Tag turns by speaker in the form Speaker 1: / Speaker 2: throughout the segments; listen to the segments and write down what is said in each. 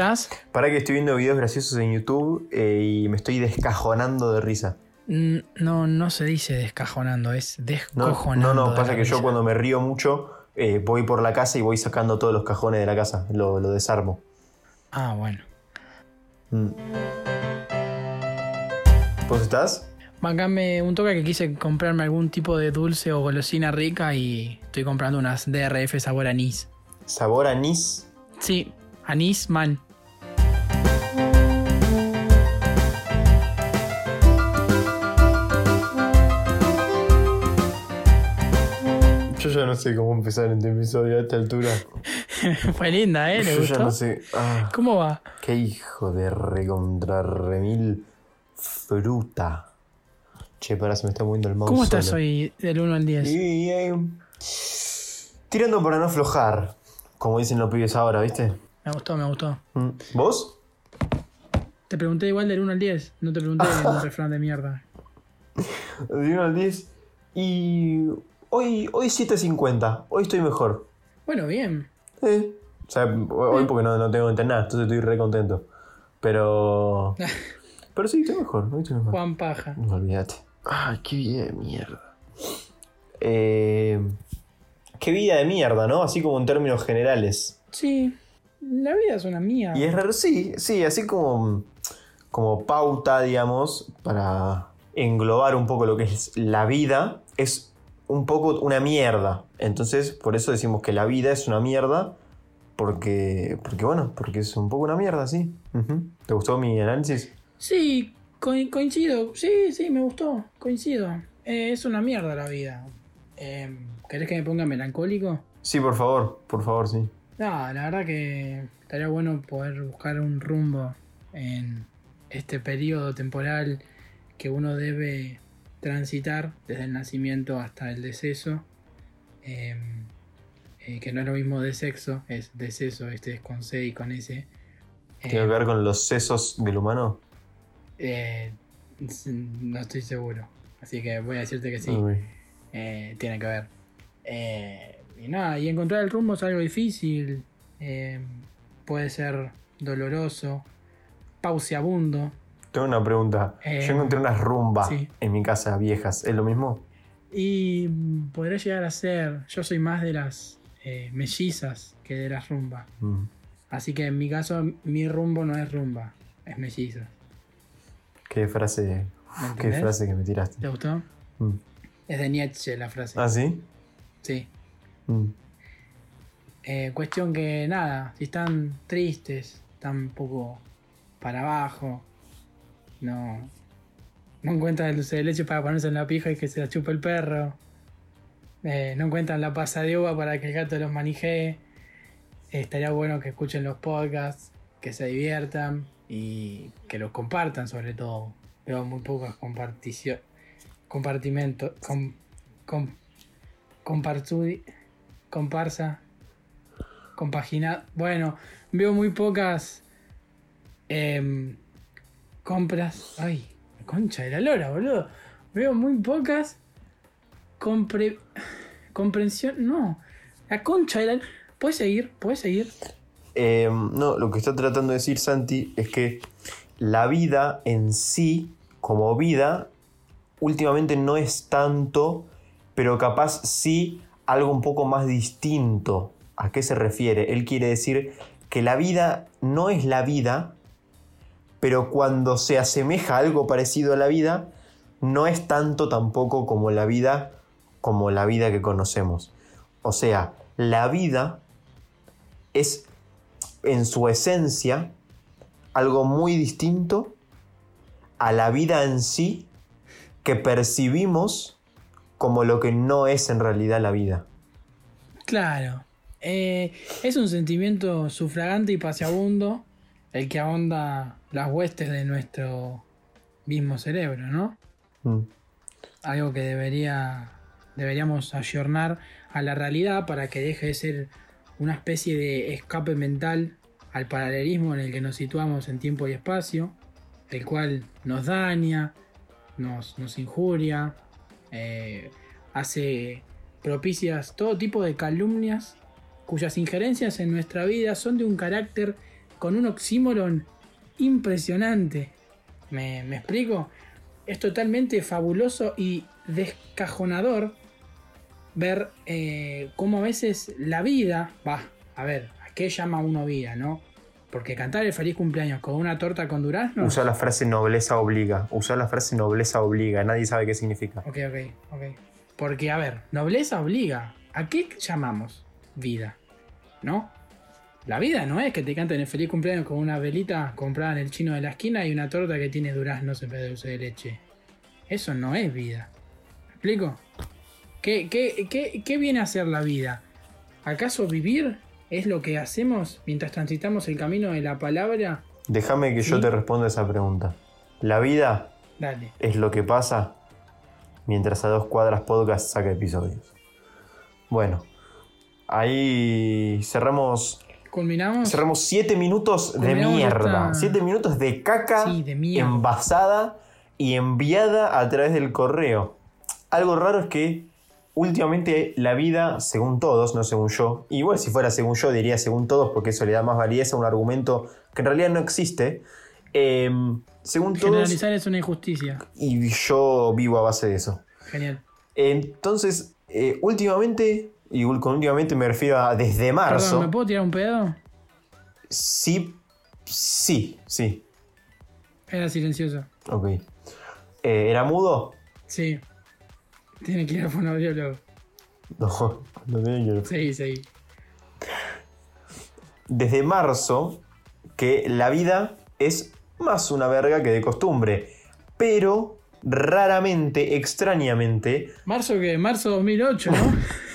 Speaker 1: estás?
Speaker 2: Para que estoy viendo videos graciosos en YouTube eh, y me estoy descajonando de risa.
Speaker 1: Mm, No, no se dice descajonando, es
Speaker 2: No,
Speaker 1: descojonando.
Speaker 2: no, no,
Speaker 1: de
Speaker 2: pasa que yo cuando me río mucho eh, voy por la casa y voy sacando todos los cajones de la casa, lo, lo desarmo.
Speaker 1: Ah, bueno.
Speaker 2: Mm. ¿Vos estás?
Speaker 1: Bancame un toque que quise comprarme algún tipo de dulce o golosina rica y estoy comprando unas DRF sabor anís.
Speaker 2: ¿Sabor anís?
Speaker 1: Sí, anís man.
Speaker 2: Yo ya no sé cómo empezar este episodio a esta altura.
Speaker 1: Fue linda, ¿eh? ¿Le
Speaker 2: Yo ya
Speaker 1: gustó?
Speaker 2: no sé. Ah,
Speaker 1: ¿Cómo va?
Speaker 2: qué hijo de recontra remil fruta. Che, pará, se me está moviendo el mouse.
Speaker 1: ¿Cómo estás
Speaker 2: solo.
Speaker 1: hoy del 1 al 10?
Speaker 2: Y, eh, tirando para no aflojar, como dicen los pibes ahora, ¿viste?
Speaker 1: Me gustó, me gustó.
Speaker 2: Mm. ¿Vos?
Speaker 1: Te pregunté igual del 1 al 10. No te pregunté un refrán de mierda.
Speaker 2: De 1 al 10. Y hoy, hoy 7.50. Hoy estoy mejor.
Speaker 1: Bueno, bien.
Speaker 2: Eh. O sea, hoy porque no, no tengo que entrenar, entonces estoy re contento. Pero. Pero sí, estoy mejor. Hoy estoy mejor.
Speaker 1: Juan Paja.
Speaker 2: No olvídate. Ay, qué vida de mierda. Eh, qué vida de mierda, ¿no? Así como en términos generales.
Speaker 1: Sí, la vida es una mía.
Speaker 2: Y es raro, sí, sí, así como, como pauta, digamos, para englobar un poco lo que es la vida, es un poco una mierda. Entonces, por eso decimos que la vida es una mierda, porque, porque bueno, porque es un poco una mierda, sí. ¿Te gustó mi análisis?
Speaker 1: Sí, co- coincido. Sí, sí, me gustó. Coincido. Eh, es una mierda la vida. Eh, ¿Querés que me ponga melancólico?
Speaker 2: Sí, por favor, por favor, sí.
Speaker 1: No, la verdad que estaría bueno poder buscar un rumbo en este periodo temporal que uno debe transitar desde el nacimiento hasta el deceso. Eh, eh, que no es lo mismo de sexo, es deceso, este es con C y con S.
Speaker 2: ¿Tiene que ver con los sesos del humano?
Speaker 1: eh, no estoy seguro, así que voy a decirte que sí. Eh, tiene que ver. Y nada, y encontrar el rumbo es algo difícil. eh, puede ser doloroso, pauseabundo.
Speaker 2: Tengo una pregunta.
Speaker 1: Eh,
Speaker 2: Yo encontré unas rumbas
Speaker 1: sí.
Speaker 2: en mi casa viejas. ¿Es lo mismo?
Speaker 1: Y mm, podría llegar a ser. Yo soy más de las eh, mellizas que de las rumbas.
Speaker 2: Mm.
Speaker 1: Así que en mi caso, mi rumbo no es rumba, es melliza.
Speaker 2: Qué frase.
Speaker 1: ¿Me
Speaker 2: Qué frase que me tiraste.
Speaker 1: ¿Te gustó?
Speaker 2: Mm.
Speaker 1: Es de Nietzsche la frase.
Speaker 2: ¿Ah, sí?
Speaker 1: Sí.
Speaker 2: Mm.
Speaker 1: Eh, cuestión que nada, si están tristes, están un poco para abajo, no, no encuentran el dulce de leche para ponerse en la pija y que se la chupe el perro, eh, no encuentran la pasa de uva para que el gato los manijee, eh, estaría bueno que escuchen los podcasts, que se diviertan y que los compartan sobre todo. Veo muy pocas compartición, compartimentos, com, com- compartudi- comparsa, compagina. Bueno, veo muy pocas em, compras. Ay, concha de la lora, boludo. Veo muy pocas compre, comprensión. No, la concha de la. ¿Puedes seguir? ¿Puedes seguir?
Speaker 2: Eh, no, lo que está tratando de decir Santi es que la vida en sí, como vida, últimamente no es tanto, pero capaz sí algo un poco más distinto. ¿A qué se refiere? Él quiere decir que la vida no es la vida, pero cuando se asemeja a algo parecido a la vida, no es tanto tampoco como la vida como la vida que conocemos. O sea, la vida es en su esencia algo muy distinto a la vida en sí que percibimos como lo que no es en realidad la vida.
Speaker 1: Claro. Eh, es un sentimiento sufragante y paseabundo el que ahonda las huestes de nuestro mismo cerebro, ¿no?
Speaker 2: Mm.
Speaker 1: Algo que debería, deberíamos ayornar a la realidad para que deje de ser una especie de escape mental al paralelismo en el que nos situamos en tiempo y espacio, el cual nos daña, nos, nos injuria, eh, hace propicias todo tipo de calumnias cuyas injerencias en nuestra vida son de un carácter con un oxímoron impresionante. ¿Me, me explico? Es totalmente fabuloso y descajonador ver eh, cómo a veces la vida, va, a ver, ¿a qué llama uno vida, no? Porque cantar el feliz cumpleaños con una torta con durazno.
Speaker 2: Usa la frase nobleza obliga. Usa la frase nobleza obliga. Nadie sabe qué significa.
Speaker 1: Ok, ok, ok. Porque, a ver, nobleza obliga. ¿A qué llamamos vida? ¿No? La vida no es que te canten el feliz cumpleaños con una velita comprada en el chino de la esquina y una torta que tiene duraznos en vez de dulce de leche. Eso no es vida. ¿Me explico? ¿Qué, qué, qué, qué viene a ser la vida? ¿Acaso vivir es lo que hacemos mientras transitamos el camino de la palabra?
Speaker 2: Déjame que yo te responda esa pregunta. La vida
Speaker 1: Dale.
Speaker 2: es lo que pasa mientras a dos cuadras podcast saca episodios. Bueno, ahí cerramos
Speaker 1: ¿Culminamos?
Speaker 2: cerramos siete minutos de mierda.
Speaker 1: esta-
Speaker 2: Siete minutos de caca
Speaker 1: Sí, de
Speaker 2: envasada y enviada a través del correo. Algo raro es que últimamente la vida, según todos, no según yo, igual si fuera según yo diría según todos porque eso le da más validez a un argumento que en realidad no existe. eh, según todos,
Speaker 1: Generalizar es una injusticia.
Speaker 2: y yo vivo a base de eso.
Speaker 1: Genial.
Speaker 2: Entonces, eh, últimamente, y con últimamente me refiero a desde marzo.
Speaker 1: Perdón, ¿me puedo tirar un pedo?
Speaker 2: Sí, sí, sí.
Speaker 1: Era silencioso.
Speaker 2: Ok. Eh, ¿Era mudo?
Speaker 1: Sí. Tiene que ir al fonoaudiólogo.
Speaker 2: No, no tenía que-
Speaker 1: Sí, sí.
Speaker 2: Desde marzo, que la vida es más una verga que de costumbre. Pero raramente, extrañamente,
Speaker 1: Marzo que marzo 2008, ¿no?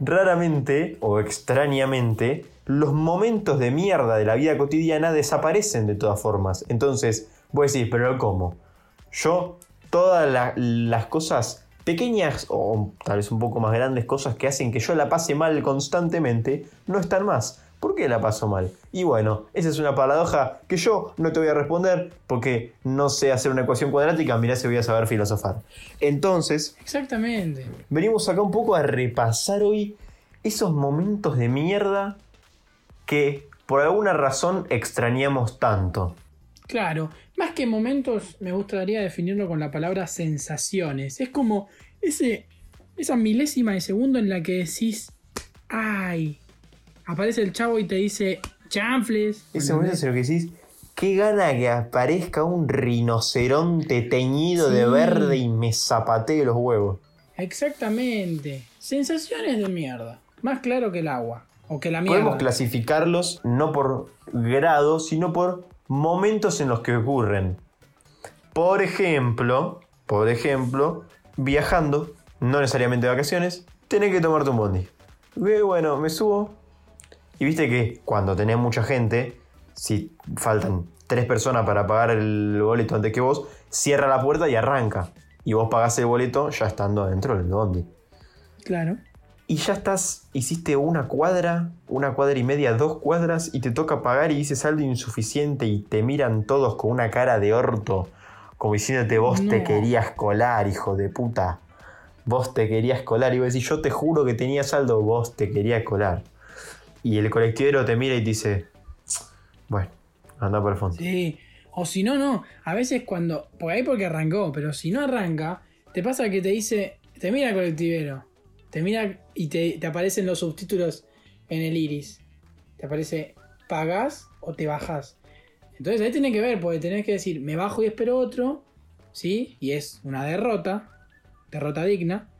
Speaker 2: raramente o extrañamente, los momentos de mierda de la vida cotidiana desaparecen de todas formas. Entonces, voy a decir, pero ¿cómo? Yo, todas la- las cosas pequeñas o tal vez un poco más grandes, cosas que hacen que yo la pase mal constantemente, no están más. ¿Por qué la paso mal? Y bueno, esa es una paradoja que yo no te voy a responder porque no sé hacer una ecuación cuadrática, mirá si voy a saber filosofar. Entonces,
Speaker 1: Exactamente.
Speaker 2: venimos acá un poco a repasar hoy esos momentos de mierda que por alguna razón extrañamos tanto.
Speaker 1: Claro. Más que momentos, me gustaría definirlo con la palabra sensaciones. Es como ese, esa milésima de segundo en la que decís, ay, aparece el chavo y te dice, chanfles.
Speaker 2: Ese momento en el que decís, qué gana que aparezca un rinoceronte teñido de verde y me zapatee los huevos.
Speaker 1: Exactamente. Sensaciones de mierda. Más claro que el agua. O que la mierda.
Speaker 2: Podemos clasificarlos no por grado, sino por momentos en los que ocurren. Por ejemplo, por ejemplo, viajando, no necesariamente de vacaciones, tenés que tomarte un bondi. Eh, Bueno, me subo. Y viste que cuando tenés mucha gente, si faltan tres personas para pagar el boleto antes que vos, cierra la puerta y arranca. Y vos pagás el boleto ya estando adentro del bondi.
Speaker 1: Claro.
Speaker 2: Y ya estás, hiciste una cuadra, una cuadra y media, dos cuadras, y te toca pagar y dices saldo insuficiente y te miran todos con una cara de orto, como diciéndote vos te querías colar, hijo de puta. Vos te querías colar. Y vos decís, yo te juro que tenía saldo, vos te querías colar. Y el colectivero te mira y te dice, bueno, anda por el fondo.
Speaker 1: Sí. O si no, no. A veces cuando. Por ahí porque arrancó, pero si no arranca, te pasa que te dice. Te mira el colectivero. Te mira y te, te aparecen los subtítulos en el iris. Te aparece pagás o te bajás. Entonces ahí tiene que ver, porque tenés que decir, me bajo y espero otro. ¿Sí? Y es una derrota. Derrota digna.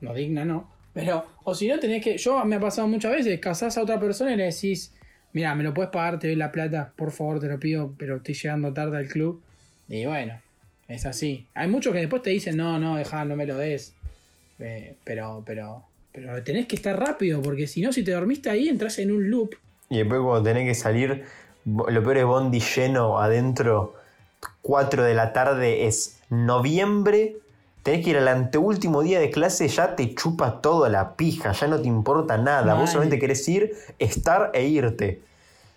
Speaker 1: No digna, no. Pero, o si no, tenés que. Yo me ha pasado muchas veces, casás a otra persona y le decís, mira, me lo puedes pagar, te doy la plata, por favor, te lo pido, pero estoy llegando tarde al club. Y bueno, es así. Hay muchos que después te dicen, no, no, dejá, no me lo des. Eh, pero, pero, pero tenés que estar rápido, porque si no, si te dormiste ahí, entras en un loop.
Speaker 2: Y después cuando tenés que salir, lo peor es Bondi lleno adentro, 4 de la tarde es noviembre, tenés que ir al anteúltimo día de clase, ya te chupa toda la pija, ya no te importa nada,
Speaker 1: Mal.
Speaker 2: vos solamente querés ir, estar e irte.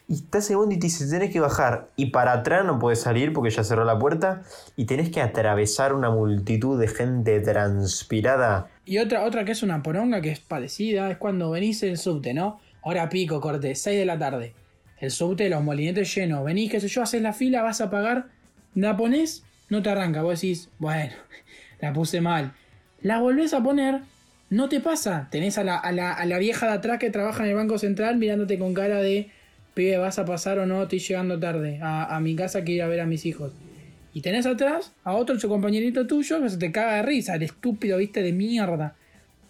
Speaker 2: Y estás Bondi y te dice, tenés que bajar, y para atrás no podés salir porque ya cerró la puerta, y tenés que atravesar una multitud de gente transpirada.
Speaker 1: Y otra, otra que es una poronga que es parecida, es cuando venís en subte, ¿no? Hora pico, corte, 6 de la tarde. el subte, los molinetes llenos. Venís, qué sé yo, haces la fila, vas a pagar, la pones, no te arranca. Vos decís, bueno, la puse mal. La volvés a poner, no te pasa. Tenés a la, a la- a la vieja de atrás que trabaja en el Banco Central mirándote con cara de, pibe, ¿vas a pasar o no? Estoy llegando tarde a, a mi casa que ir a ver a mis hijos. Y tenés atrás a otro su compañerito tuyo que se te caga de risa, el estúpido, viste, de mierda.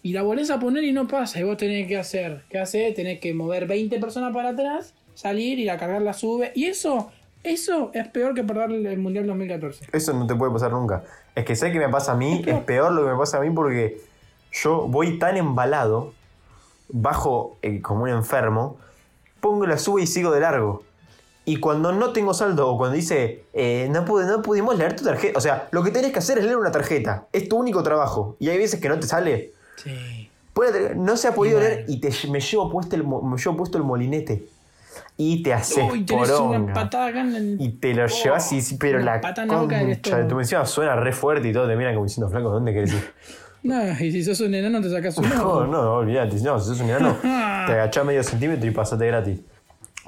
Speaker 1: Y la volvés a poner y no pasa. Y vos tenés que hacer. ¿Qué haces? Tenés que mover 20 personas para atrás, salir, ir a cargar la sube. Y eso, eso es peor que perder el Mundial 2014.
Speaker 2: Eso no te puede pasar nunca. Es que sé que me pasa a mí, es peor lo que me pasa a mí porque yo voy tan embalado, bajo eh, como un enfermo, pongo la sube y sigo de largo. Y cuando no tengo saldo o cuando dice, eh, no, pude- no pudimos leer tu tarjeta, o sea, lo que tenés que hacer es leer una tarjeta. Es tu único trabajo. Y hay veces que no te sale.
Speaker 1: Sí.
Speaker 2: Puede- no se ha podido leer y te, me, llevo puesto el, me llevo puesto el molinete. Y te haces
Speaker 1: Uy,
Speaker 2: poronga.
Speaker 1: patada acá en el...
Speaker 2: Y te lo
Speaker 1: Oh,
Speaker 2: llevas y sí, pero la
Speaker 1: pata
Speaker 2: concha de tu suena re fuerte y todo te miran como diciendo, flaco, ¿dónde querés ir?
Speaker 1: No, y si sos un enano te sacas un
Speaker 2: No, no, olvídate, no, si sos un enano, te agachás medio centímetro y pasate gratis.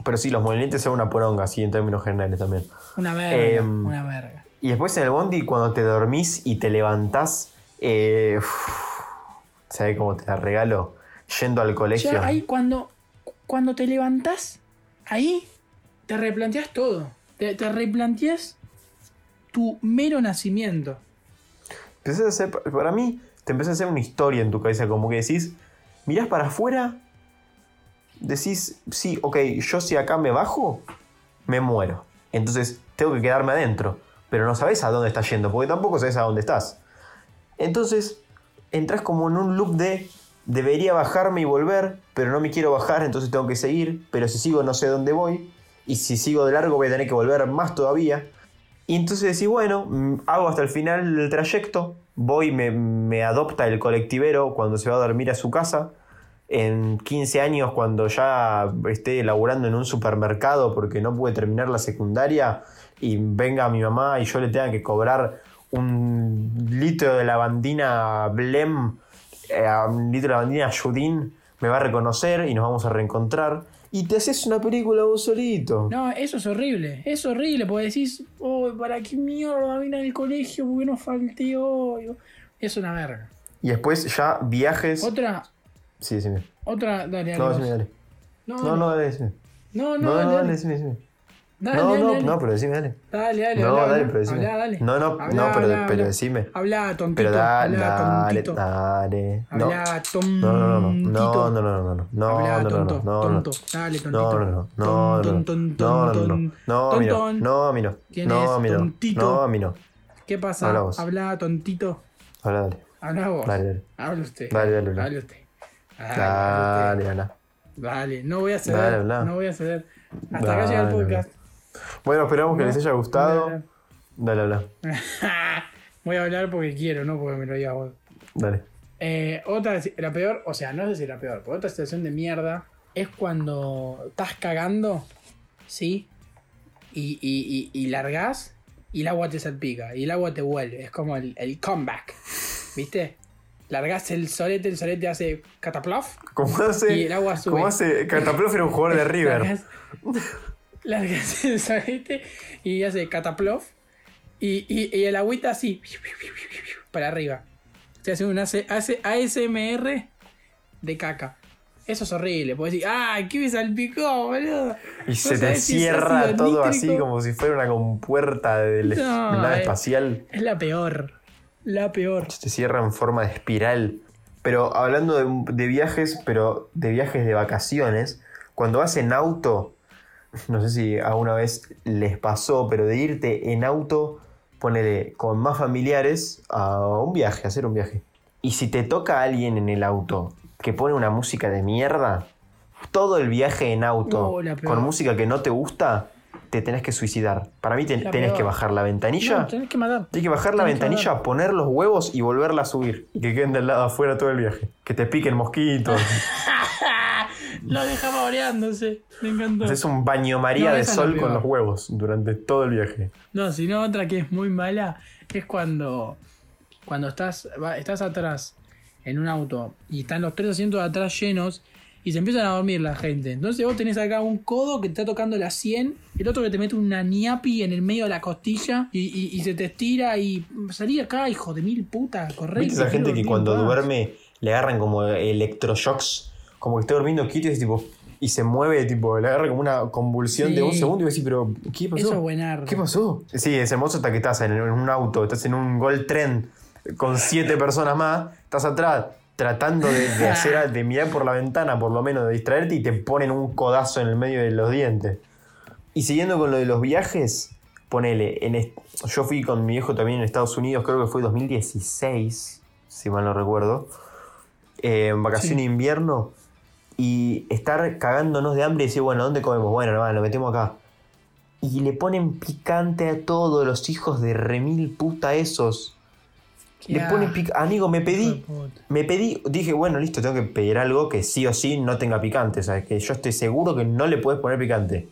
Speaker 2: Pero sí, los molinetes son una poronga, así en términos generales también.
Speaker 1: Una verga,
Speaker 2: Em,
Speaker 1: una verga.
Speaker 2: Y después en el bondi, cuando te dormís y te levantás, eh, ¿sabes cómo te la regalo? Yendo al colegio.
Speaker 1: Ya ahí cuando, cuando te levantás, ahí te replanteas todo. Te, te replanteas tu mero nacimiento.
Speaker 2: Empezás a hacer, para mí, te empezás a hacer una historia en tu cabeza, como que decís, mirás para afuera, decís, sí, ok, yo si acá me bajo, me muero. Entonces tengo que quedarme adentro, pero no sabes a dónde estás yendo, porque tampoco sabes a dónde estás. Entonces, entras como en un loop de, debería bajarme y volver, pero no me quiero bajar, entonces tengo que seguir, pero si sigo no sé dónde voy, y si sigo de largo voy a tener que volver más todavía. Y entonces decís, bueno, mm, hago hasta el final del trayecto, voy, me, me adopta el colectivero cuando se va a dormir a su casa. En 15 años, cuando ya esté laburando en un supermercado porque no pude terminar la secundaria y venga mi mamá y yo le tenga que cobrar un litro de lavandina Blem, un litro de lavandina Judin, me va a reconocer y nos vamos a reencontrar. Y te haces una película vos solito.
Speaker 1: No, eso es horrible. Es horrible porque decís, oh, ¿para qué mierda vine al colegio? ¿Por qué no falté hoy? Es una verga.
Speaker 2: Y después ya viajes.
Speaker 1: Otra,
Speaker 2: Sí, decime.
Speaker 1: otra, dale, dale.
Speaker 2: No, decime, dale.
Speaker 1: No,
Speaker 2: No, no, dale, decime.
Speaker 1: no, no,
Speaker 2: No,
Speaker 1: dale, dale.
Speaker 2: dale, decime, decime.
Speaker 1: Dale,
Speaker 2: No,
Speaker 1: dale,
Speaker 2: no,
Speaker 1: dale.
Speaker 2: no, pero decime, dale.
Speaker 1: Dale, dale,
Speaker 2: No,
Speaker 1: habla,
Speaker 2: dale, pero decime.
Speaker 1: Habla, dale.
Speaker 2: No, no,
Speaker 1: Habla,
Speaker 2: no, pero,
Speaker 1: habla,
Speaker 2: pero decime.
Speaker 1: Habla, tontito.
Speaker 2: Pero dale,
Speaker 1: habla,
Speaker 2: dale,
Speaker 1: tontito.
Speaker 2: dale. No,
Speaker 1: Habla, tontito.
Speaker 2: no, no, no, no, no, no, no, no, no,
Speaker 1: Habla,
Speaker 2: no, no,
Speaker 1: tonto,
Speaker 2: no, no,
Speaker 1: tonto.
Speaker 2: no.
Speaker 1: Dale, tontito.
Speaker 2: No, no, no, no, no, no, no, no, no, a mí no,
Speaker 1: ¿Quién
Speaker 2: no,
Speaker 1: es? Tontito.
Speaker 2: no, a mí no.
Speaker 1: ¿Qué pasa?
Speaker 2: Habla vos.
Speaker 1: Habla, tontito.
Speaker 2: Habla, dale,
Speaker 1: Habla vos.
Speaker 2: dale, dale,
Speaker 1: Habla usted.
Speaker 2: Dale, dale, habla.
Speaker 1: Usted. Dale,
Speaker 2: habla.
Speaker 1: Dale, no voy a ceder. No voy a ceder. Hasta acá llega el podcast.
Speaker 2: Bueno, esperamos que les haya gustado.
Speaker 1: dale.
Speaker 2: Dale, habla,
Speaker 1: voy a hablar porque quiero, no porque me lo digas vos.
Speaker 2: dale.
Speaker 1: Eh, otra, la peor, o sea, no sé si la peor, pero otra situación de mierda es cuando estás cagando, ¿sí? Y, y, y, y largás y el agua te salpica y el agua te vuelve. Es como el, el comeback, ¿viste? Largás el solete, el solete hace cataplof
Speaker 2: ¿Cómo hace?
Speaker 1: y el agua sube.
Speaker 2: ¿Cómo hace? Cataplof era un jugador de River.
Speaker 1: Largás el solete y hace cataplof y, y, y el agüita así para arriba. Se hace un hace, hace ASMR de caca. Eso es horrible. Puedes decir, ¡ah! ¿Qué me salpicó, boludo?
Speaker 2: Y
Speaker 1: No
Speaker 2: se te
Speaker 1: si
Speaker 2: cierra todo así como si fuera una compuerta de la
Speaker 1: No,
Speaker 2: nave
Speaker 1: eh.
Speaker 2: espacial.
Speaker 1: Es la peor. La peor.
Speaker 2: Se te cierra en forma de espiral. Pero hablando de, de viajes, pero de viajes de vacaciones, cuando vas en auto, no sé si alguna vez les pasó, pero de irte en auto, ponele con más familiares a un viaje, a hacer un viaje. Y si te toca a alguien en el auto que pone una música de mierda, todo el viaje en auto
Speaker 1: No,
Speaker 2: con música que no te gusta, te tenés que suicidar. Para mí te- tenés que bajar la ventanilla.
Speaker 1: No, tenés que matar.
Speaker 2: Tienes que bajar la
Speaker 1: Tenés
Speaker 2: ventanilla, poner los huevos y volverla a subir. Y que queden del lado afuera todo el viaje. Que te piquen mosquitos.
Speaker 1: Lo dejaba oreándose. Me encantó.
Speaker 2: Haces un baño María
Speaker 1: No,
Speaker 2: de
Speaker 1: es
Speaker 2: sol con los huevos durante todo el viaje.
Speaker 1: No, sino otra que es muy mala es cuando, cuando estás, estás atrás en un auto y están los tres asientos de atrás llenos y se empiezan a dormir la gente. Entonces vos tenés acá un codo que te está tocando la 100, el otro que te mete una ñapi en el medio de la costilla y, y- y se te estira y salí acá, hijo de mil puta, correcto.
Speaker 2: ¿Viste esa gente que cuando duerme le agarran como electroshocks? Como que está durmiendo quieto y, tipo, y se mueve, tipo, le agarra como una convulsión de
Speaker 1: Sí.
Speaker 2: un segundo y decís, pero ¿qué pasó?
Speaker 1: Eso es buenardo.
Speaker 2: ¿Qué pasó? Sí, es hermoso hasta que estás en, en un auto, estás en un Gold Trend con siete personas más, estás atrás tratando de, de hacer, de mirar por la ventana, por lo menos, de distraerte y te ponen un codazo en el medio de los dientes. Y siguiendo con lo de los viajes, ponele, en yo fui con mi viejo también en Estados Unidos, creo que fue 2016, si mal no recuerdo, eh, en vacación de invierno, y estar cagándonos de hambre y decir, bueno, ¿dónde comemos? Bueno, no, lo metemos acá. Y le ponen picante a todos los hijos de remil puta esos. Le ponen
Speaker 1: asco,
Speaker 2: picante. Amigo, me pedí. Me pedí. Dije, bueno, listo, tengo que pedir algo que sí o sí no tenga picante. O sea, que yo estoy seguro que no le puedes poner picante.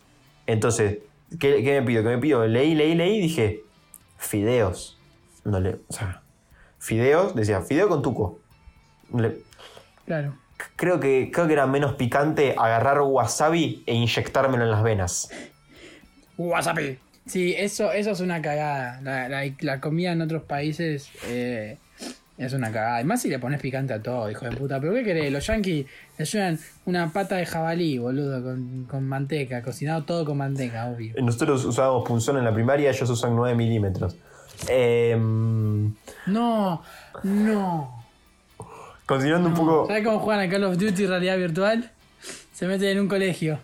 Speaker 2: Entonces, ¿qué, qué me pido? ¿Qué me pido? Leí, leí, leí y dije, fideos. No le. O sea, fideos, decía, fideo con tuco. Le-
Speaker 1: Claro.
Speaker 2: Creo, que, creo que era menos picante agarrar wasabi e inyectármelo en las venas.
Speaker 1: Wasabi. Sí, eso, eso es una cagada. La, la- la comida en otros países eh, es una cagada. Además, si le pones picante a todo, hijo de puta. ¿Pero qué querés? Los yankees le llevan una pata de jabalí, boludo, con, con manteca. Cocinado todo con manteca, obvio.
Speaker 2: Nosotros usábamos punzón en la primaria, ellos usan 9 milímetros. Em,
Speaker 1: No, no.
Speaker 2: Continuando un poco.
Speaker 1: ¿Sabes cómo juegan a Call of Duty realidad virtual? Se meten en un colegio.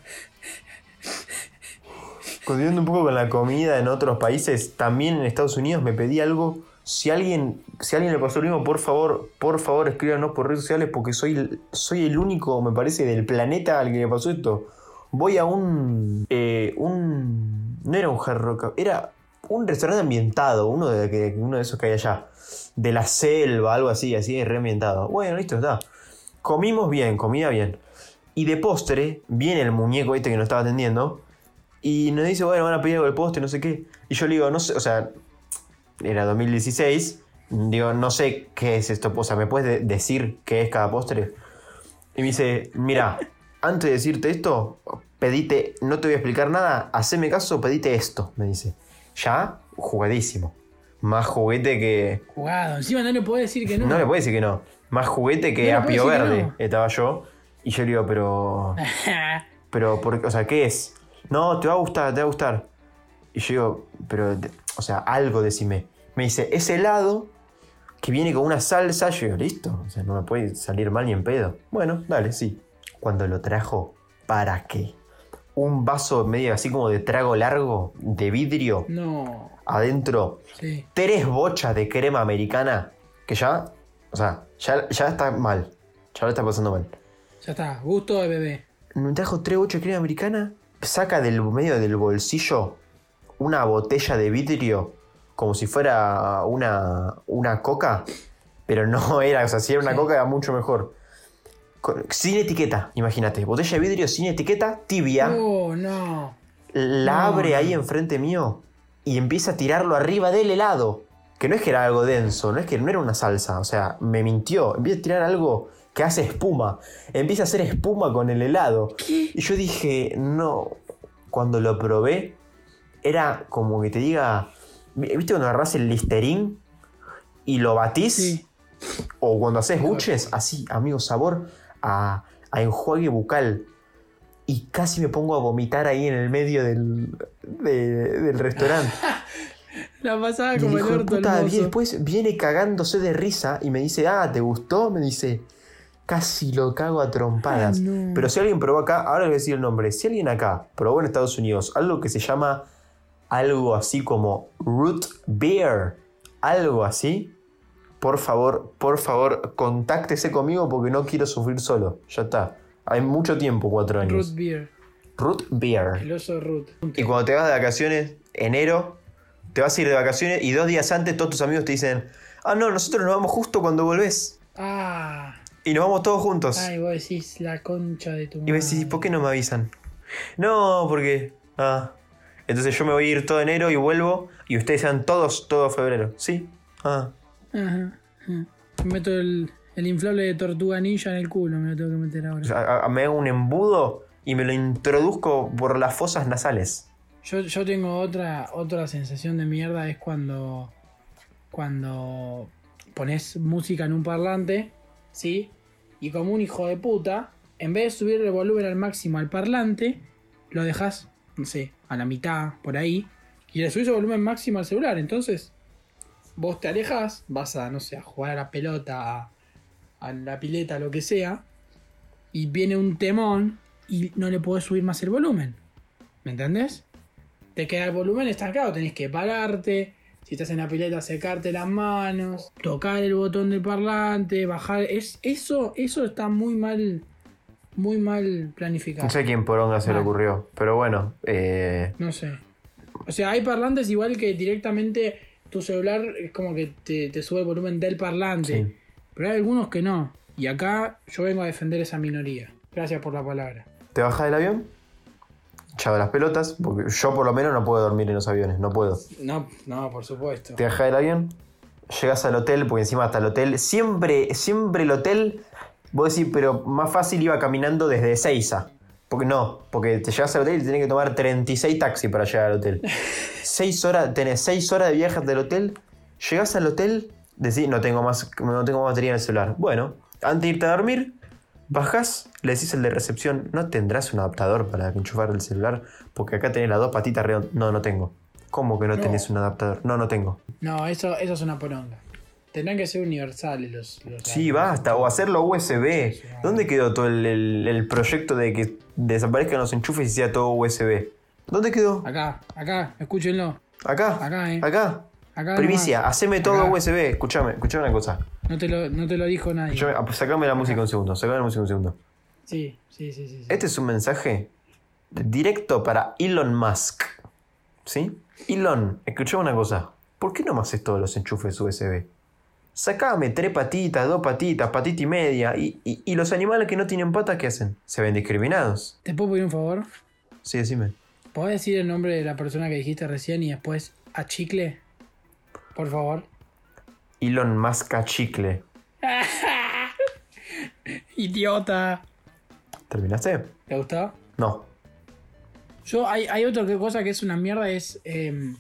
Speaker 2: Continuando un poco con la comida en otros países, también en Estados Unidos me pedí algo. Si alguien, si alguien le pasó lo mismo, por favor, por favor, escríbanos por redes sociales porque soy, soy el único, me parece, del planeta al que le pasó esto. Voy a un. eh, un. No era un hard rock, era un restaurante ambientado, uno de, uno de esos que hay allá. De la selva, algo así, así, reambientado. Bueno, listo, está. Comimos bien, comida bien. Y de postre, viene el muñeco este que nos estaba atendiendo. Y nos dice, bueno, van a pedir algo del postre, no sé qué. Y yo le digo, no sé, o sea, era 2016. Digo, no sé qué es esto. O sea, ¿me puedes de- decir qué es cada postre? Y me dice, mira, antes de decirte esto, pedite, no te voy a explicar nada, haceme caso, pedite esto, me dice. Ya, jugadísimo. Más juguete que.
Speaker 1: Jugado. Encima no le puedo decir que no.
Speaker 2: No le puede decir que no. Más juguete que
Speaker 1: No
Speaker 2: apio
Speaker 1: puedo
Speaker 2: verde.
Speaker 1: no.
Speaker 2: Estaba yo. Y yo le digo, pero. Pero, por, o sea, ¿qué es? No, te va a gustar, te va a gustar. Y yo digo, pero, o sea, algo decime. Me dice, es helado que viene con una salsa. Yo digo, listo, o sea, no me puede salir mal ni en pedo. Bueno, dale, sí. Cuando lo trajo, ¿para qué? Un vaso medio así como de trago largo, de vidrio,
Speaker 1: No.
Speaker 2: adentro,
Speaker 1: Sí.
Speaker 2: tres bochas de crema americana, que ya, o sea, ya, ya está mal. Ya lo está pasando mal.
Speaker 1: Ya está. Gusto de bebé.
Speaker 2: Me trajo tres bochas de crema americana, saca del medio del bolsillo una botella de vidrio, como si fuera una, una coca, pero no era, o sea, si era una
Speaker 1: Sí.
Speaker 2: coca era mucho mejor. Sin etiqueta, imagínate, botella de vidrio sin etiqueta, tibia,
Speaker 1: Oh, no.
Speaker 2: la
Speaker 1: no,
Speaker 2: abre ahí enfrente mío y empieza a tirarlo arriba del helado. Que no es que era algo denso, no es que no era una salsa, o sea, me mintió. Empieza a tirar algo que hace espuma. Empieza a hacer espuma con el helado. Y yo dije, no. Cuando lo probé, era como que te diga. ¿Viste cuando agarrás el listerín y lo batís?
Speaker 1: Sí.
Speaker 2: O cuando haces buches, así, amigo, sabor a, a enjuague bucal. Y casi me pongo a vomitar ahí en el medio del, de- del restaurante.
Speaker 1: La pasaba
Speaker 2: Y el
Speaker 1: como el
Speaker 2: hijo de
Speaker 1: orto
Speaker 2: puta, y después viene cagándose de risa y me dice, ah, ¿te gustó? Me dice, casi lo cago a trompadas.
Speaker 1: Ay, no.
Speaker 2: Pero si alguien probó acá, ahora les voy a decir el nombre, si alguien acá probó en Estados Unidos algo que se llama algo así como root beer, algo así, por favor, por favor, contáctese conmigo porque no quiero sufrir solo. Ya está. Hay mucho tiempo, cuatro años.
Speaker 1: Root beer.
Speaker 2: Root beer.
Speaker 1: El oso root.
Speaker 2: Y cuando te vas de vacaciones, enero, te vas a ir de vacaciones y dos días antes todos tus amigos te dicen, ah, no, nosotros nos vamos justo cuando volvés.
Speaker 1: Ah.
Speaker 2: Y nos vamos todos juntos.
Speaker 1: Ay, vos decís la concha de tu
Speaker 2: y vos decís,
Speaker 1: madre.
Speaker 2: ¿por qué no me avisan? No, porque... Ah. Entonces yo me voy a ir todo enero y vuelvo y ustedes sean todos todo febrero. ¿Sí? Ah.
Speaker 1: Ajá. ajá. Me meto el, El inflable de tortuga ninja en el culo me lo tengo que meter
Speaker 2: O
Speaker 1: ahora.
Speaker 2: sea, a- a- me hago un embudo y me lo introduzco por las fosas nasales.
Speaker 1: Yo, yo tengo otra, otra sensación de mierda, es cuando, cuando pones música en un parlante, ¿sí? Y como un hijo de puta, en vez de subir el volumen al máximo al parlante, lo dejas, no sé, a la mitad, por ahí, y le subís el volumen máximo al celular. Entonces, vos te alejas, vas a, no sé, a jugar a la pelota, a, a la pileta, lo que sea, y viene un temón y no le podés subir más el volumen. ¿Me entendés? Te queda el volumen estancado, tenés que pararte. Si estás en la pileta, secarte las manos, tocar el botón del parlante, bajar. Es, eso, eso está muy mal. Muy mal planificado.
Speaker 2: No sé quién poronga se le ocurrió. Pero bueno, eh,
Speaker 1: No sé. O sea, hay parlantes igual que directamente tu celular es como que te, te sube el volumen del parlante.
Speaker 2: Sí.
Speaker 1: Pero hay algunos que no. Y acá yo vengo a defender esa minoría. Gracias por la palabra.
Speaker 2: te bajas del avión, chavo las pelotas, porque yo por lo menos no puedo dormir en los aviones, no puedo.
Speaker 1: No, no, por supuesto.
Speaker 2: Te bajas del avión, llegas al hotel, porque encima hasta el hotel, siempre, siempre el hotel, vos decís, pero más fácil iba caminando desde Seiza. Porque no, porque te llegas al hotel y tenés que tomar 36 taxis para llegar al hotel. 6 horas, tenés 6 horas de viaje del hotel, llegas al hotel, decís, no tengo más, no tengo más batería en el celular. Bueno, antes de irte a dormir, Bajás, le decís al de recepción, ¿no tendrás un adaptador para enchufar el celular? Porque acá tenés las dos patitas redondas. No, no tengo. ¿Cómo que no,
Speaker 1: No.
Speaker 2: tenés un adaptador? No, no tengo.
Speaker 1: No, eso, eso es una poronga. Tendrán que ser universales los. los
Speaker 2: Sí, basta. O hacerlo USB. ¿Dónde quedó todo el, el- el proyecto de que desaparezcan los enchufes y sea todo USB? ¿Dónde quedó?
Speaker 1: Acá, acá, escúchenlo.
Speaker 2: Acá.
Speaker 1: Acá, eh.
Speaker 2: Acá.
Speaker 1: Acá
Speaker 2: Primicia,
Speaker 1: nomás.
Speaker 2: haceme todo
Speaker 1: Acá.
Speaker 2: USB. Escuchame, escuchame una cosa.
Speaker 1: No te lo, no te lo dijo nadie.
Speaker 2: Escuchame, ah, pues sacame la música un segundo. Sacame la música un segundo.
Speaker 1: Sí, sí, sí, sí. sí.
Speaker 2: Este es un mensaje directo para Elon Musk. ¿Sí? Elon, escuchame una cosa. ¿Por qué no me haces todos los enchufes USB? Sacame tres patitas, dos patitas, patita y media. Y, y- y los animales que no tienen patas, ¿qué hacen? ¿Se ven discriminados?
Speaker 1: ¿Te puedo pedir un favor?
Speaker 2: Sí, decime.
Speaker 1: ¿Podés decir el nombre de la persona que dijiste recién y después a chicle? Por favor.
Speaker 2: Elon Musk a chicle.
Speaker 1: Idiota.
Speaker 2: ¿Terminaste?
Speaker 1: ¿Te gustó?
Speaker 2: No.
Speaker 1: Yo, hay, hay otra cosa que es una mierda, es eh,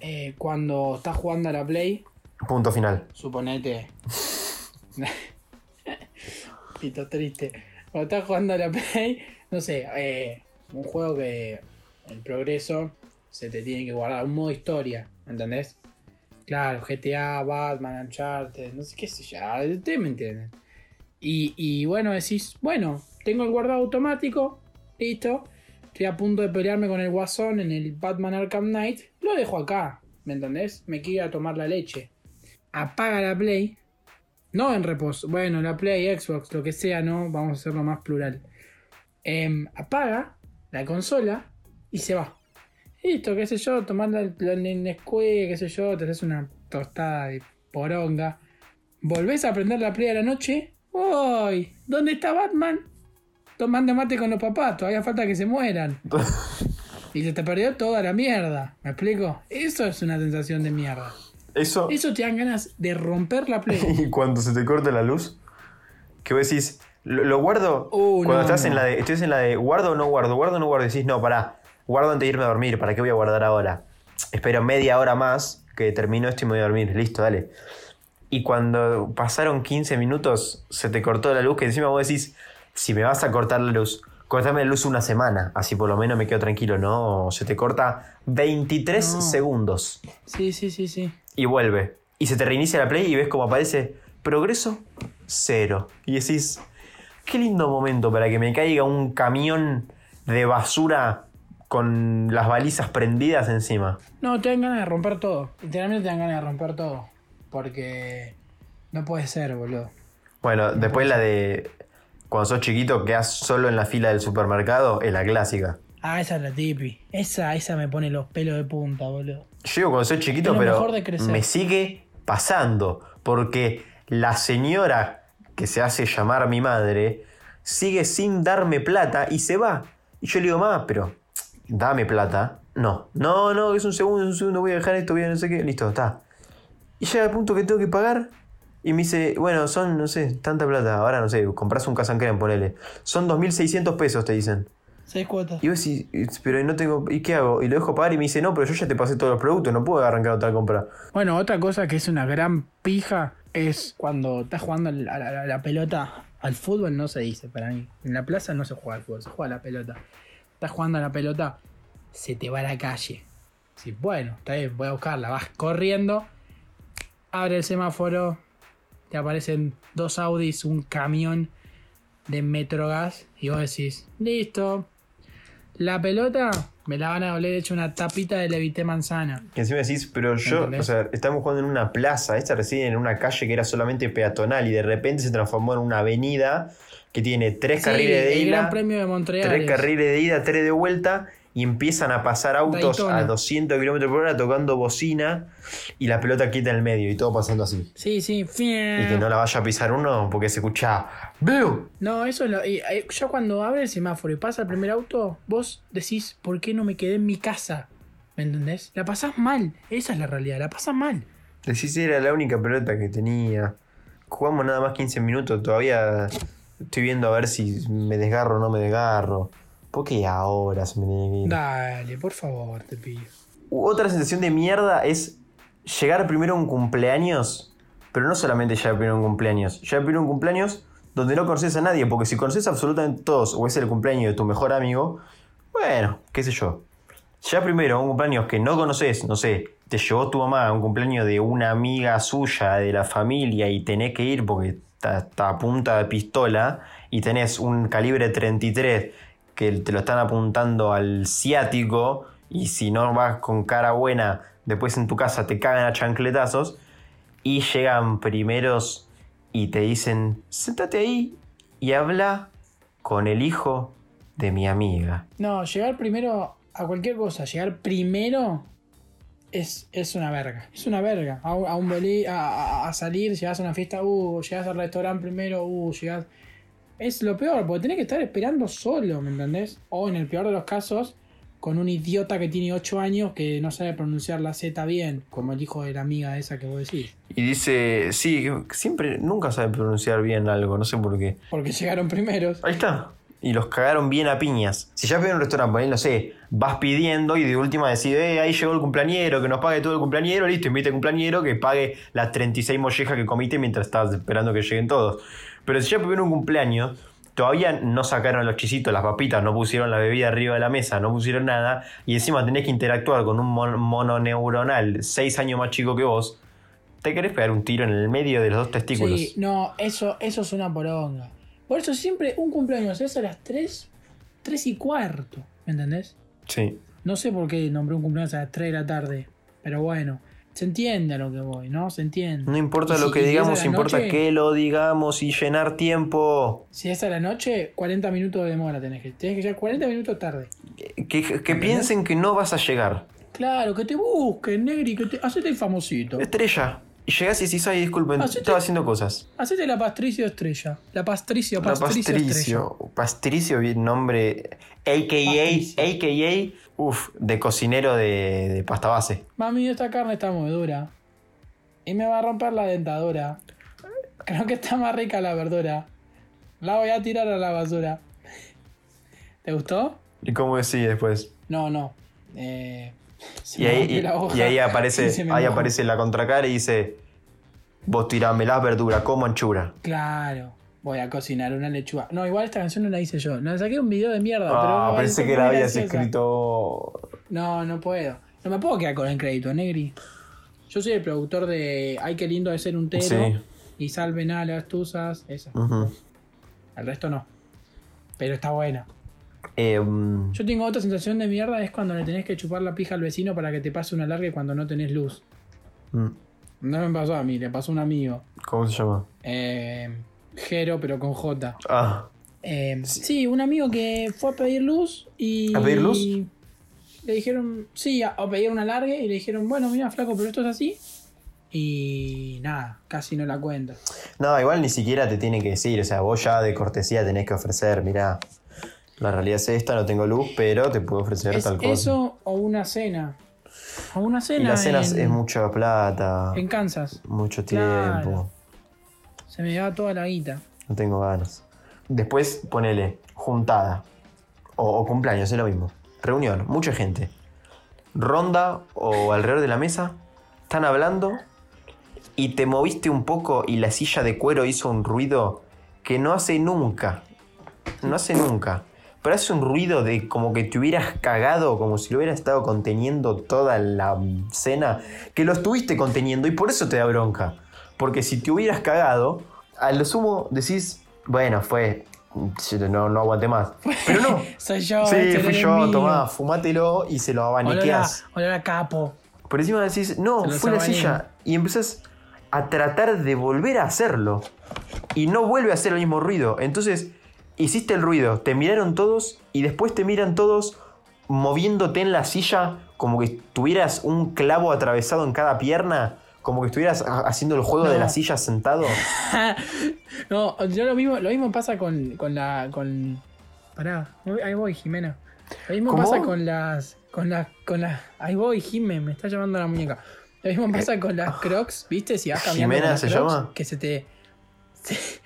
Speaker 1: eh, cuando estás jugando a la Play,
Speaker 2: Punto final.
Speaker 1: suponete. Pito triste. Cuando estás jugando a la Play, no sé, eh, un juego que el progreso se te tiene que guardar, un modo historia, ¿entendés? Claro, GTA, Batman, Uncharted, no sé qué sé yo, ustedes me entienden. Y, bueno, decís, bueno, tengo el guardado automático, listo. Estoy a punto de pelearme con el Guasón en el Batman Arkham Knight. Lo dejo acá, ¿me entendés? Me quiero tomar la leche. Apaga la Play. No en reposo. Bueno, la Play, Xbox, lo que sea, ¿no? Vamos a hacerlo más plural. Em, apaga la consola y se va. Listo, qué sé yo, tomando el, el Nesquik, qué sé yo, te haces una tostada de poronga. Volvés a prender la Play a la noche. ¡Uy! ¿Dónde está Batman? Tomando mate con los papás, todavía falta que se mueran. Y se te perdió toda la mierda. ¿Me explico? Eso es una sensación de mierda.
Speaker 2: Eso.
Speaker 1: Eso te dan ganas de romper la Play.
Speaker 2: Y cuando se te corta la luz, que vos decís, lo, lo guardo.
Speaker 1: Uh,
Speaker 2: cuando
Speaker 1: no,
Speaker 2: estás
Speaker 1: no.
Speaker 2: en la de, estás en la de guardo o no guardo, guardo o no guardo, decís, no, pará, guardo antes de irme a dormir, ¿para qué voy a guardar ahora? Espero media hora más que termino esto y me voy a dormir, listo, dale. Y cuando pasaron 15 minutos, se te cortó la luz, que encima vos decís, si me vas a cortar la luz, cortame la luz una semana, así por lo menos me quedo tranquilo, ¿no? Se te corta 23
Speaker 1: No.
Speaker 2: segundos
Speaker 1: Sí, sí, sí, sí.
Speaker 2: Y vuelve. Y se te reinicia la play y ves como aparece progreso cero. Y decís, qué lindo momento para que me caiga un camión de basura con las balizas prendidas encima.
Speaker 1: No, te dan ganas de romper todo. Literalmente te dan ganas de romper todo. Porque no puede ser, boludo.
Speaker 2: Bueno, después la de cuando sos chiquito quedas solo en la fila del supermercado, es la clásica.
Speaker 1: Ah, esa es la tipi. Esa, esa me pone los pelos de punta, boludo.
Speaker 2: Yo digo cuando soy chiquito, pero me sigue pasando. Porque la señora que se hace llamar mi madre sigue sin darme plata y se va. Y yo le digo, mamá, pero dame plata. No, no, no, es un segundo, es un segundo, voy a dejar esto, voy a no sé qué. Listo, está. Y llega el punto que tengo que pagar Y me dice, bueno, son, no sé, tanta plata. Ahora no sé, compras un casancrem, ponele. Son 2.600 pesos, te dicen.
Speaker 1: Seis cuotas.
Speaker 2: Y vos decís, pero no tengo. ¿Y qué hago? Y lo dejo pagar y me dice, no, pero yo ya te pasé todos los productos, no puedo arrancar otra compra.
Speaker 1: Bueno, otra cosa que es una gran pija es cuando estás jugando a la, la pelota. Al fútbol no se dice para mí. En la plaza no se juega al fútbol, se juega a la pelota. Estás jugando a la pelota, se te va a la calle. Sí, bueno, está bien, voy a buscarla. Vas corriendo, abre el semáforo, te aparecen dos Audis, un camión de Metrogas y vos decís, listo. La pelota me la van a doler hecho una tapita de levité manzana.
Speaker 2: Que encima decís, pero yo,
Speaker 1: ¿Entendés?
Speaker 2: o sea, estamos jugando en una plaza, esta reside en una calle que era solamente peatonal y de repente se transformó en una avenida que tiene tres
Speaker 1: Sí,
Speaker 2: carriles de ida,
Speaker 1: Gran Premio de Montreal.
Speaker 2: tres
Speaker 1: es.
Speaker 2: carriles de ida, tres de vuelta y empiezan a pasar autos
Speaker 1: Daytona.
Speaker 2: a 200 kilómetros por hora tocando bocina y la pelota quieta en el medio y todo pasando así.
Speaker 1: Sí, sí.
Speaker 2: Y que no la vaya a pisar uno porque se escucha ¡Veo!
Speaker 1: No, eso es lo. y, eh, cuando abre el semáforo y pasa el primer auto, vos decís, ¿por qué no me quedé en mi casa? ¿Me entendés? La pasás mal. Esa es la realidad, la pasás mal.
Speaker 2: Decís era la única pelota que tenía. Jugamos nada más 15 minutos, todavía estoy viendo a ver si me desgarro o no me desgarro. ¿Por qué ahora se me tiene que ir?
Speaker 1: Dale, por favor, te pido.
Speaker 2: Otra sensación de mierda es llegar primero a un cumpleaños, pero no solamente llegar primero a un cumpleaños, llegar primero a un cumpleaños donde no conoces a nadie, porque si conoces a absolutamente todos o es el cumpleaños de tu mejor amigo, bueno, qué sé yo. Ya primero a un cumpleaños que no conoces, no sé, te llevó tu mamá a un cumpleaños de una amiga suya, de la familia, y tenés que ir porque está, está a punta de pistola, y tenés un calibre 33 que te lo están apuntando al ciático, y si no vas con cara buena, después en tu casa te cagan a chancletazos, y llegan primeros y te dicen, sentate ahí y habla con el hijo de mi amiga.
Speaker 1: No, llegar primero a cualquier cosa, llegar primero es, es una verga. Es una verga. A, un- a salir, llegás a una fiesta, uh, llegás al restaurante primero, uh, llegás. Es lo peor, porque tenés que estar esperando solo, ¿me entendés? O en el peor de los casos, con un idiota que tiene 8 años que no sabe pronunciar la Z bien, como el hijo de la amiga esa que vos decís.
Speaker 2: Y dice, sí, siempre, nunca sabe pronunciar bien algo, no sé por qué.
Speaker 1: Porque llegaron primeros.
Speaker 2: Ahí está. Y los cagaron bien a piñas. Si ya pidieron un restaurante, no sé, vas pidiendo y de última decís, eh, ahí llegó el cumpleañero, que nos pague todo el cumpleañero, listo, invita al cumpleañero que pague las 36 mollejas que comiste mientras estabas esperando que lleguen todos. Pero si ya pidieron un cumpleaños, todavía no sacaron los chisitos, las papitas, no pusieron la bebida arriba de la mesa, no pusieron nada, y encima tenés que interactuar con un mon- mono neuronal 6 años más chico que vos, te querés pegar un tiro en el medio de los dos testículos.
Speaker 1: Sí, no, eso, eso es una poronga. Por eso siempre un cumpleaños es a las 3, 3 y cuarto, ¿me entendés?
Speaker 2: Sí.
Speaker 1: No sé por qué nombré un cumpleaños a las 3 de la tarde, pero bueno, se entiende a lo que voy, ¿no? Se entiende.
Speaker 2: No importa lo que digamos,
Speaker 1: la
Speaker 2: importa
Speaker 1: noche,
Speaker 2: que lo digamos y llenar tiempo.
Speaker 1: Si es a la noche, 40 minutos de demora tenés que. Tenés que llegar 40 minutos tarde.
Speaker 2: Que, que piensen que no vas a llegar.
Speaker 1: Claro, que te busquen, Negri, que te. Hacete el famosito.
Speaker 2: Estrella. Y llegás y decís, ay, disculpen,
Speaker 1: Hacete-
Speaker 2: estaba haciendo cosas.
Speaker 1: Hacete la pastricio estrella. La pastricio,
Speaker 2: La
Speaker 1: pastricio, estrella.
Speaker 2: Pastricio. Pastricio, bien nombre. AKA,
Speaker 1: Patricio.
Speaker 2: AKA, uff, de cocinero de, de pasta base.
Speaker 1: Mami, esta carne está muy dura. Y me va a romper la dentadura. Creo que está más rica la verdura. La voy a tirar a la basura. ¿Te gustó?
Speaker 2: ¿Y cómo decís después?
Speaker 1: No, no. Eh,
Speaker 2: Y ahí,
Speaker 1: rompió
Speaker 2: y-
Speaker 1: la hoja
Speaker 2: y ahí
Speaker 1: y
Speaker 2: aparece, ahí aparece la contracara y dice: Vos tirame las verduras como anchura.
Speaker 1: Claro. Voy a cocinar una lechuga. No, igual esta canción no la hice yo. No, saqué un video de mierda.
Speaker 2: Ah,
Speaker 1: pero
Speaker 2: pensé que la habías
Speaker 1: graciosa.
Speaker 2: escrito.
Speaker 1: No, no puedo. No me puedo quedar con el crédito, Negri. Yo soy el productor de Ay, qué lindo de ser un tero.
Speaker 2: Sí.
Speaker 1: Y salven a las tuzas. Esa.
Speaker 2: Ujú.
Speaker 1: El resto no. Pero está buena.
Speaker 2: Eh, mm,
Speaker 1: Yo tengo otra sensación de mierda. Es cuando le tenés que chupar la pija al vecino para que te pase una larga cuando no tenés luz.
Speaker 2: mm,
Speaker 1: No me pasó a mí, le pasó a un amigo.
Speaker 2: ¿Cómo se llama?
Speaker 1: Eh, Jero, pero con J.
Speaker 2: Ah,
Speaker 1: Eh, sí, un amigo que fue a pedir luz y.
Speaker 2: ¿A pedir luz?
Speaker 1: Le dijeron, sí, a, a pedir una larga y le dijeron, bueno, mira, flaco, pero esto es así. Y nada, casi no la cuenta.
Speaker 2: No, igual ni siquiera te tiene que decir, o sea, vos ya de cortesía tenés que ofrecer, mirá, la realidad es esta, no tengo luz, pero te puedo ofrecer
Speaker 1: Es
Speaker 2: tal cosa.
Speaker 1: eso o una cena. O una cena.
Speaker 2: y la cena
Speaker 1: en,
Speaker 2: es mucha plata,
Speaker 1: en Kansas.
Speaker 2: mucho
Speaker 1: Claro. Se me da toda la guita.
Speaker 2: No tengo ganas. Después ponele juntada. O, o cumpleaños, es lo mismo. Reunión, mucha gente. Ronda o alrededor de la mesa. Están hablando. Y te moviste un poco y la silla de cuero hizo un ruido que no hace nunca. No hace nunca. Pero hace un ruido de como que te hubieras cagado, como si lo hubieras estado conteniendo toda la cena. Que lo estuviste conteniendo y por eso te da bronca. Porque si te hubieras cagado, a lo sumo decís, bueno, fue. No, no aguanté más. Pero no.
Speaker 1: Soy yo.
Speaker 2: sí,
Speaker 1: este
Speaker 2: fui yo, tomá, fumátelo y se lo
Speaker 1: Olor a, olor a capo.
Speaker 2: Por encima decís, no, fue la silla. Y empezás a tratar de volver a hacerlo. Y no vuelve a hacer el mismo ruido. Entonces, hiciste el ruido, te miraron todos y después te miran todos moviéndote en la silla como que tuvieras un clavo atravesado en cada pierna. Como que estuvieras ha- haciendo el juego de la silla sentado.
Speaker 1: no, yo lo mismo, lo mismo pasa con, con la. con. Pará, ahí voy, Jimena. Lo mismo
Speaker 2: ¿Cómo?
Speaker 1: pasa con las. con las. con las. Ahí voy, Jimena, me está llamando la muñeca. Lo mismo pasa con las crocs, ¿viste? Si vas caminando
Speaker 2: ¿Jimena se
Speaker 1: crocs,
Speaker 2: llama?
Speaker 1: Que se te. se-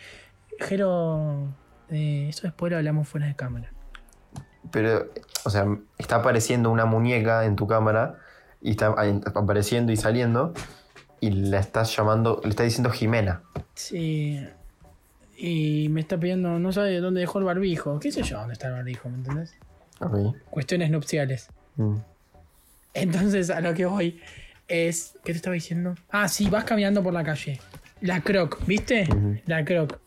Speaker 1: Jero. eh, eso después lo hablamos fuera de cámara.
Speaker 2: Pero, o sea, está apareciendo una muñeca en tu cámara y está apareciendo y saliendo y la estás llamando, le estás diciendo Jimena.
Speaker 1: Sí. Y me está pidiendo, no sabe dónde dejó el barbijo. ¿Qué sé yo dónde está el barbijo? ¿Me entendés?
Speaker 2: Ok.
Speaker 1: Cuestiones nupciales.
Speaker 2: Mm.
Speaker 1: Entonces, a lo que voy es. ¿Qué te estaba diciendo? Ah, sí, vas caminando por la calle. La croc, ¿viste? La croc.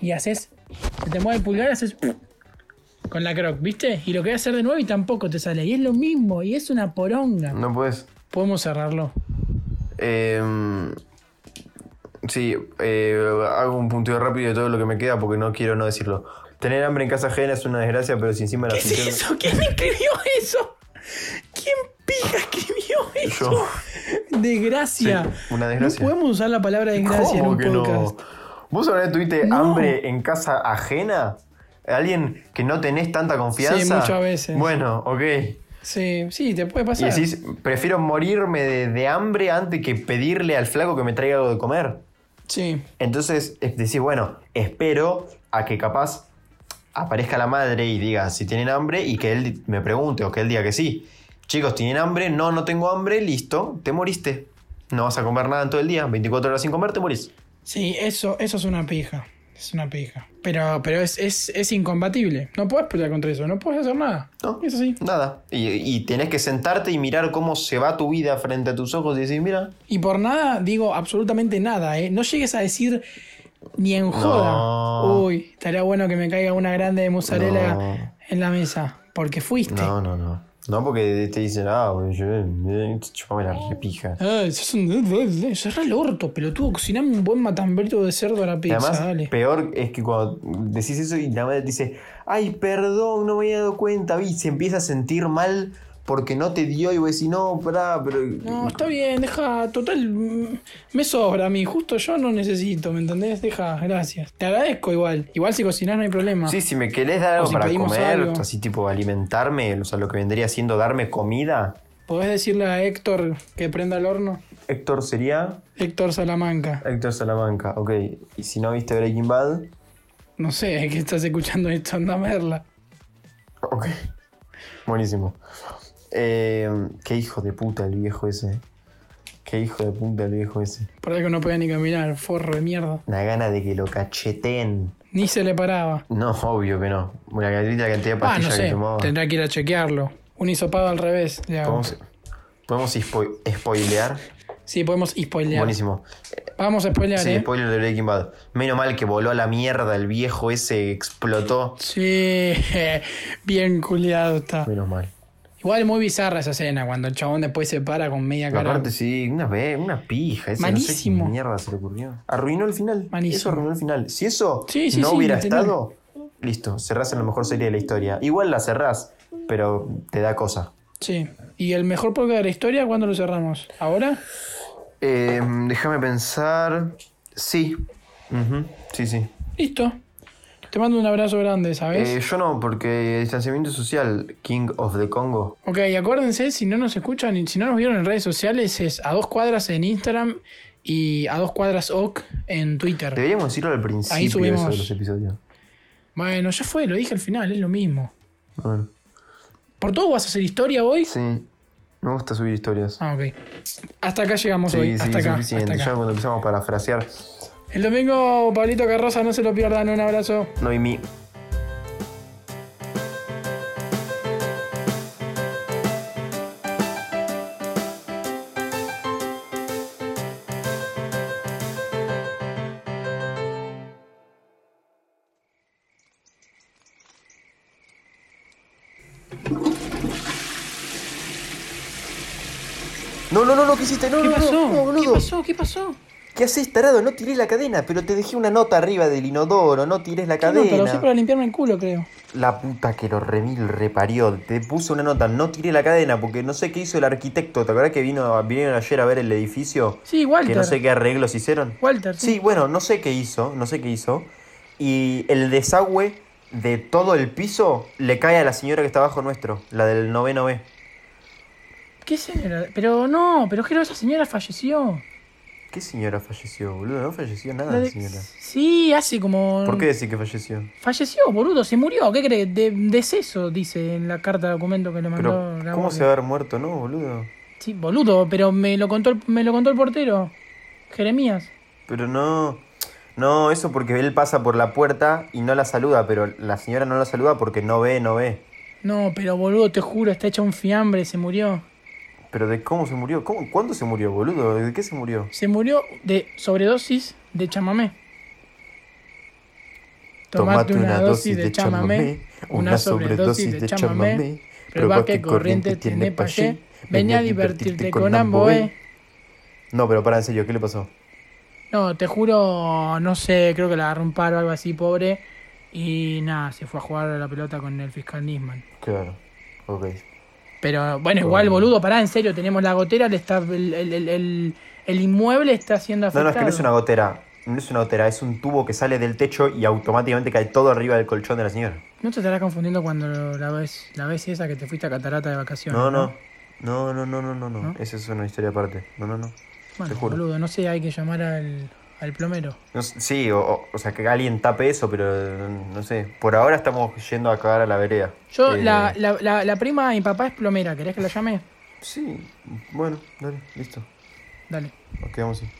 Speaker 1: Y haces. Se te mueve el pulgar, haces. Con la croc, ¿viste? Y lo querés hacer de nuevo y tampoco te sale. Y es lo mismo, y es una poronga.
Speaker 2: No puedes.
Speaker 1: Podemos cerrarlo.
Speaker 2: Eh, sí, eh, hago un punteo rápido de todo lo que me queda porque no quiero no decirlo. Tener hambre en casa ajena es una desgracia, pero si encima la
Speaker 1: ¿Qué es eso? ¿Quién escribió eso? ¿Quién pija escribió eso?
Speaker 2: Yo.
Speaker 1: Desgracia.
Speaker 2: Sí, una desgracia.
Speaker 1: No podemos usar la palabra desgracia en
Speaker 2: ¿Cómo
Speaker 1: un
Speaker 2: que no?
Speaker 1: podcast.
Speaker 2: ¿Vos alguna vez tuviste
Speaker 1: No.
Speaker 2: hambre en casa ajena? ¿Alguien que no tenés tanta confianza?
Speaker 1: Sí, muchas veces.
Speaker 2: Bueno, ok.
Speaker 1: Sí, sí, te puede
Speaker 2: Y
Speaker 1: pasar.
Speaker 2: decís, prefiero morirme de, de hambre antes que pedirle al flaco que me traiga algo de comer.
Speaker 1: Sí.
Speaker 2: Entonces es decir, bueno, espero a que capaz aparezca la madre y diga si tienen hambre y que él me pregunte o que él diga que sí. Chicos, ¿tienen hambre? No, no tengo hambre, listo, te moriste. No vas a comer nada en todo el día, 24 horas sin comer, te morís.
Speaker 1: Sí, eso, eso es una pija. Es una pija. Pero, pero es, es, es incompatible. No puedes pelear contra eso, no puedes hacer nada.
Speaker 2: No,
Speaker 1: Es así.
Speaker 2: Nada. Y, y tenés que sentarte y mirar cómo se va tu vida frente a tus ojos y decir, mira,
Speaker 1: Y por nada digo absolutamente nada, ¿eh? No llegues a decir ni en joda.
Speaker 2: No.
Speaker 1: Uy, estaría bueno que me caiga una grande de mozzarella
Speaker 2: No.
Speaker 1: en la mesa. Porque fuiste.
Speaker 2: no, no, no. No, porque te dicen, ah, yo, eh, chupame la repija.
Speaker 1: Ay, sos un... Cerrá el orto, pelotudo. Cociname un buen matambrito de cerdo a la pizza,
Speaker 2: además,
Speaker 1: dale.
Speaker 2: peor es que cuando decís eso y la madre te dice, ay, perdón, no me había dado cuenta, y se empieza a sentir mal porque no te dio y vos decís, no, pará, pero...
Speaker 1: No, está bien, deja. Total, mm, me sobra a mí. Justo yo no necesito, ¿me entendés? Deja, gracias. Te agradezco igual. Igual si cocinás no hay problema.
Speaker 2: Sí, si me querés dar algo
Speaker 1: si
Speaker 2: para comer,
Speaker 1: algo.
Speaker 2: así tipo alimentarme, o sea, lo que vendría siendo darme comida,
Speaker 1: ¿Podés decirle a Héctor que prenda el horno?
Speaker 2: Héctor sería...
Speaker 1: Héctor Salamanca.
Speaker 2: Héctor Salamanca, ok. Y si no viste Breaking Bad,
Speaker 1: No sé, que estás escuchando esto, anda a verla.
Speaker 2: ok. Buenísimo. Eh, qué hijo de puta el viejo ese. Qué hijo de puta el viejo ese.
Speaker 1: Por algo no podía ni caminar, forro de mierda.
Speaker 2: Una gana de que lo cacheteen.
Speaker 1: Ni se le paraba.
Speaker 2: No, obvio que no. Una cantidad, de
Speaker 1: Ah,
Speaker 2: pastillas
Speaker 1: no
Speaker 2: que
Speaker 1: sé,
Speaker 2: tomaba.
Speaker 1: tendrá que ir a chequearlo. Un hisopado al revés. le hago.
Speaker 2: ¿Podemos, podemos spo- spoilear?
Speaker 1: Sí, podemos spoilear.
Speaker 2: Buenísimo.
Speaker 1: Vamos a spoilear,
Speaker 2: Sí,
Speaker 1: ¿eh?
Speaker 2: spoiler de Breaking Bad. Menos mal que voló a la mierda el viejo ese, explotó.
Speaker 1: Sí, bien culiado está.
Speaker 2: Menos mal.
Speaker 1: Igual muy bizarra esa escena, cuando el chabón después se para con media cara.
Speaker 2: Aparte, sí, una vez, una pija. Ese,
Speaker 1: Malísimo.
Speaker 2: No sé qué mierda se le ocurrió. Arruinó el final.
Speaker 1: Malísimo.
Speaker 2: Eso arruinó el final. Si eso
Speaker 1: Sí, sí,
Speaker 2: no
Speaker 1: sí,
Speaker 2: hubiera estado, listo, cerrás en la mejor serie de la historia. Igual la cerrás, pero te da cosa.
Speaker 1: Sí. ¿Y el mejor podcast de la historia cuándo lo cerramos? ¿Ahora?
Speaker 2: Eh, déjame pensar. Sí. Ujú, Sí, sí.
Speaker 1: Listo. Te mando un abrazo grande, ¿sabes?
Speaker 2: Eh, yo no, porque distanciamiento social, King of the Congo.
Speaker 1: Ok, acuérdense, si no nos escuchan y si no nos vieron en redes sociales, es a dos cuadras en Instagram y a dos cuadras OC en Twitter.
Speaker 2: Deberíamos decirlo al principio
Speaker 1: Ahí subimos-
Speaker 2: eso de los episodios.
Speaker 1: Bueno, ya fue, lo dije al final, es lo mismo.
Speaker 2: Bueno,
Speaker 1: ¿Por todo vas a hacer historia hoy?
Speaker 2: sí. Me gusta subir historias.
Speaker 1: Ah, ok. Hasta acá llegamos
Speaker 2: Sí,
Speaker 1: hoy.
Speaker 2: sí,
Speaker 1: hasta acá.
Speaker 2: Ya cuando empezamos a parafrasear,
Speaker 1: El domingo, Pablito Carroza, no se lo pierdan. Un abrazo.
Speaker 2: no y mi. No, no, no, no, ¿qué hiciste? No,
Speaker 1: ¿Qué
Speaker 2: no,
Speaker 1: pasó?
Speaker 2: no, no,
Speaker 1: ¿Qué pasó? ¿Qué pasó?
Speaker 2: ¿Qué haces, tarado? No tiré la cadena, pero te dejé una nota arriba del inodoro, no tires la
Speaker 1: No,
Speaker 2: cadena.
Speaker 1: pero usé para limpiarme el culo, creo.
Speaker 2: La puta que lo remil reparió. Te puse una nota, no tiré la cadena porque no sé qué hizo el arquitecto. ¿Te acuerdas que vino, vinieron ayer a ver el edificio?
Speaker 1: Sí, Walter.
Speaker 2: Que no sé qué arreglos hicieron.
Speaker 1: Walter, sí.
Speaker 2: Sí, bueno, no sé qué hizo, no sé qué hizo. Y el desagüe de todo el piso le cae a la señora que está abajo nuestro, la del noveno B.
Speaker 1: ¿Qué señora? Pero no, pero que esa señora falleció.
Speaker 2: ¿Qué señora falleció, boludo? No falleció nada,
Speaker 1: La de-
Speaker 2: señora.
Speaker 1: Sí, hace como.
Speaker 2: ¿Por qué decir que falleció?
Speaker 1: Falleció, boludo, se murió. ¿Qué crees? De deceso, dice en la carta de documento que le mandó
Speaker 2: Pero, ¿cómo se va a haber muerto, no, boludo?
Speaker 1: Sí, boludo, pero me lo contó el, me lo contó el portero. Jeremías.
Speaker 2: Pero no. No, eso porque él pasa por la puerta y no la saluda, pero la señora no la saluda porque no ve, no ve.
Speaker 1: No, pero boludo, te juro, está hecha un fiambre, se murió.
Speaker 2: Pero de cómo se murió, ¿Cómo, ¿cuándo se murió, boludo? ¿De qué se murió?
Speaker 1: Se murió de sobredosis de chamamé. Tomate una dosis de chamamé, una sobredosis de chamamé. Prueba qué corriente tiene payé. Ven a divertirte con Amboé.
Speaker 2: No, pero para en serio, ¿qué le pasó?
Speaker 1: No, te juro, no sé, creo que la agarró un paro o algo así, pobre. Y nada, se fue a jugar a la pelota con el fiscal Nisman.
Speaker 2: Claro, ok.
Speaker 1: Pero bueno, igual, boludo, pará, en serio, tenemos la gotera, le está, el, el- el- el- el inmueble está siendo
Speaker 2: No,
Speaker 1: afectado.
Speaker 2: no, es que no es una gotera. No es una gotera, es un tubo que sale del techo y automáticamente cae todo arriba del colchón de la señora.
Speaker 1: No te estarás confundiendo cuando la ves, la vez esa que te fuiste a Catarata de vacaciones.
Speaker 2: No, no. No, no, no, no, no, no.
Speaker 1: ¿No?
Speaker 2: Esa es una historia aparte. No, no, no.
Speaker 1: Bueno,
Speaker 2: te juro.
Speaker 1: boludo, no sé, hay que llamar al, al plomero.
Speaker 2: No sí, o, o- sea, que alguien tape eso, pero eh, no sé. Por ahora estamos yendo a cagar a la vereda.
Speaker 1: Yo,
Speaker 2: Eh,
Speaker 1: la, la, la, la prima de mi papá es plomera, ¿querés que la llame?
Speaker 2: Sí, bueno, dale, listo.
Speaker 1: Dale.
Speaker 2: Nos quedamos así.